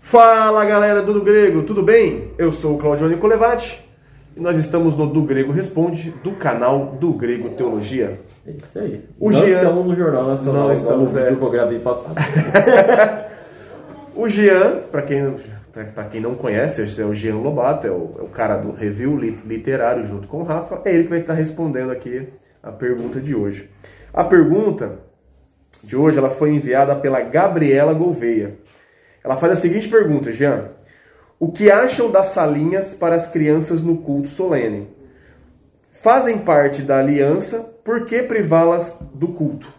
Fala galera do, do Grego, tudo bem? Eu sou o Claudio Nicolevati e nós estamos no Do Grego Responde, do canal do Grego Teologia. É isso aí. O não Jean- estamos no Jornal Nacional, Não estamos, é. que eu gravei passado. O Jean, para quem, pra quem não conhece, esse é o Jean Lobato, é o, é o cara do review lit- literário junto com o Rafa, é ele que vai estar respondendo aqui a pergunta de hoje. A pergunta de hoje ela foi enviada pela Gabriela Gouveia. Ela faz a seguinte pergunta, Jean. O que acham das salinhas para as crianças no culto solene? Fazem parte da aliança, por que privá-las do culto?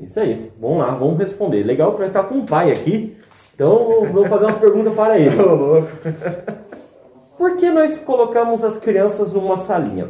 Isso aí. Vamos lá, vamos responder. Legal que vai estar com o pai aqui, então vou fazer umas perguntas para ele. Ô, louco. Por que nós colocamos as crianças numa salinha?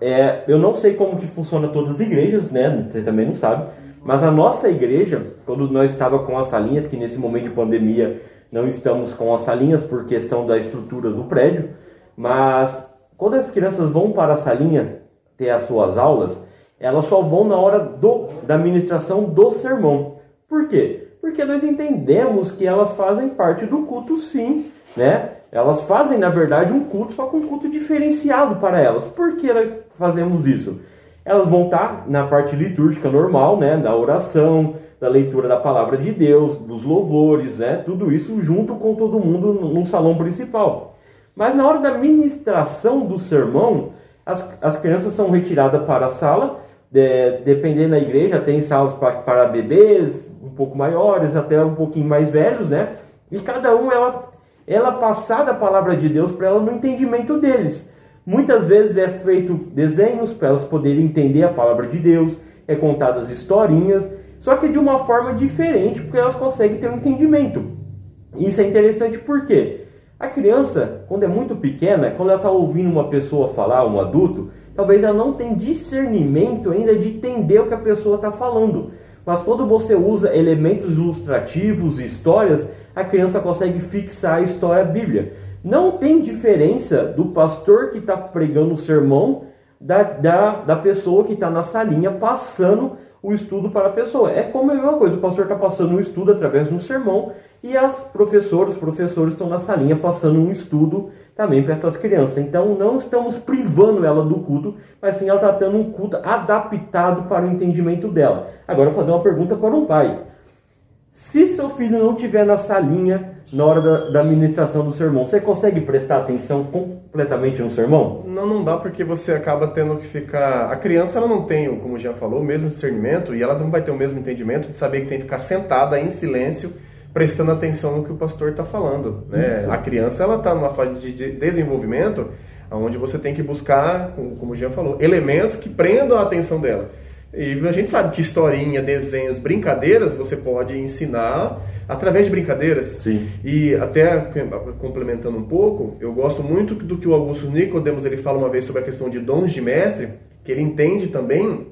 É, eu não sei como que funciona todas as igrejas, né? Você também não sabe. Mas a nossa igreja, quando nós estava com as salinhas, que nesse momento de pandemia não estamos com as salinhas por questão da estrutura do prédio, mas quando as crianças vão para a salinha ter as suas aulas, elas só vão na hora do, da ministração do sermão. Por quê? Porque nós entendemos que elas fazem parte do culto sim, né? Elas fazem, na verdade, um culto, só com um culto diferenciado para elas. Por que nós fazemos isso? Elas vão estar na parte litúrgica normal, né? Da oração, da leitura da palavra de Deus, dos louvores, né? Tudo isso junto com todo mundo no salão principal. Mas na hora da ministração do sermão, as, as crianças são retiradas para a sala, de- dependendo da igreja, tem salas pra- para bebês um pouco maiores, até um pouquinho mais velhos, né? E cada um, ela, ela passar a palavra de Deus para ela no entendimento deles. Muitas vezes é feito desenhos para elas poderem entender a palavra de Deus, é contadas historinhas, só que de uma forma diferente, porque elas conseguem ter um entendimento. Isso é interessante porque a criança, quando é muito pequena, quando ela está ouvindo uma pessoa falar, um adulto, talvez ela não tenha discernimento ainda de entender o que a pessoa está falando. Mas quando você usa elementos ilustrativos e histórias, a criança consegue fixar a história bíblia. Não tem diferença do pastor que está pregando o sermão da, da, da pessoa que está na salinha passando o estudo para a pessoa. É como a mesma coisa, o pastor está passando um estudo através de um sermão e as professoras, os professores estão na salinha passando um estudo também para essas crianças. Então não estamos privando ela do culto, mas sim ela está tendo um culto adaptado para o entendimento dela. Agora eu vou fazer uma pergunta para um pai. Se seu filho não estiver na salinha na hora da, da ministração do sermão, você consegue prestar atenção completamente no sermão? Não, não dá porque você acaba tendo que ficar. A criança ela não tem, como já falou, o mesmo discernimento e ela não vai ter o mesmo entendimento de saber que tem que ficar sentada em silêncio, prestando atenção no que o pastor está falando. Né? Isso. A criança ela está numa fase de de desenvolvimento onde você tem que buscar, como como o Jean falou, elementos que prendam a atenção dela. E a gente sabe que historinha, desenhos, brincadeiras você pode ensinar através de brincadeiras. Sim. E até complementando um pouco, eu gosto muito do que o Augusto Nicodemus ele fala uma vez sobre a questão de dons de mestre, que ele entende também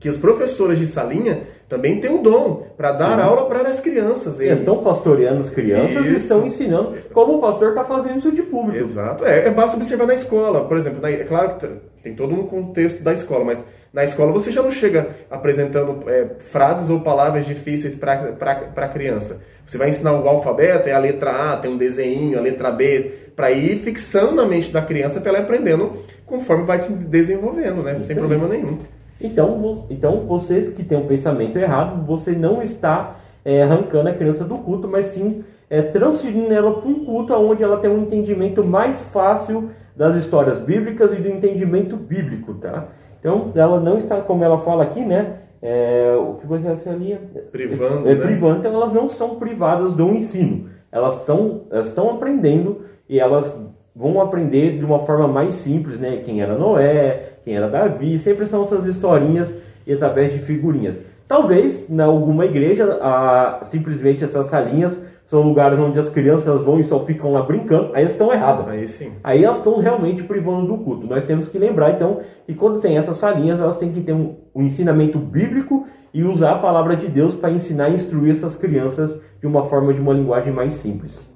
que as professoras de salinha também têm um dom para dar Sim. aula para as crianças. Eles estão pastoreando as crianças e Isso. estão ensinando como o pastor está fazendo isso de público. Exato. É, é basta observar na escola. Por exemplo, na- é claro que tem todo um contexto da escola, mas na escola você já não chega apresentando é, frases ou palavras difíceis para a criança. Você vai ensinar o alfabeto, é a letra A, tem um desenho, a letra B, para ir fixando na mente da criança para ela ir aprendendo conforme vai se desenvolvendo, né? Isso Sem aí. problema nenhum. Então, então você que tem um pensamento errado, você não está é, arrancando a criança do culto, mas sim é, transferindo ela para um culto onde ela tem um entendimento mais fácil das histórias bíblicas e do entendimento bíblico, tá? Então, ela não está, como ela fala aqui, né? é, o que você acha ali? Privando, É, né? privando, então elas não são privadas do ensino. Elas estão, elas estão aprendendo e elas vão aprender de uma forma mais simples, né? Quem era Noé, quem era Davi, sempre são essas historinhas e através de figurinhas. Talvez, em alguma igreja, a, simplesmente essas salinhas são lugares onde as crianças vão e só ficam lá brincando, aí elas estão erradas. Aí sim. Aí elas estão realmente privando do culto. Nós temos que lembrar, então, que quando tem essas salinhas, elas têm que ter um, um ensinamento bíblico e usar a palavra de Deus para ensinar e instruir essas crianças de uma forma, de uma linguagem mais simples.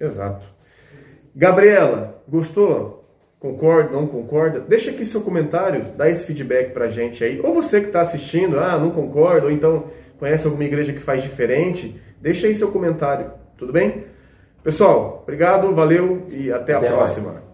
Exato. Gabriela, gostou? Concorda, não concorda? Deixa aqui seu comentário, dá esse feedback pra gente aí. Ou você que está assistindo, ah, não concorda, ou então conhece alguma igreja que faz diferente, deixa aí seu comentário, tudo bem? Pessoal, obrigado, valeu e até, até a próxima. Mais.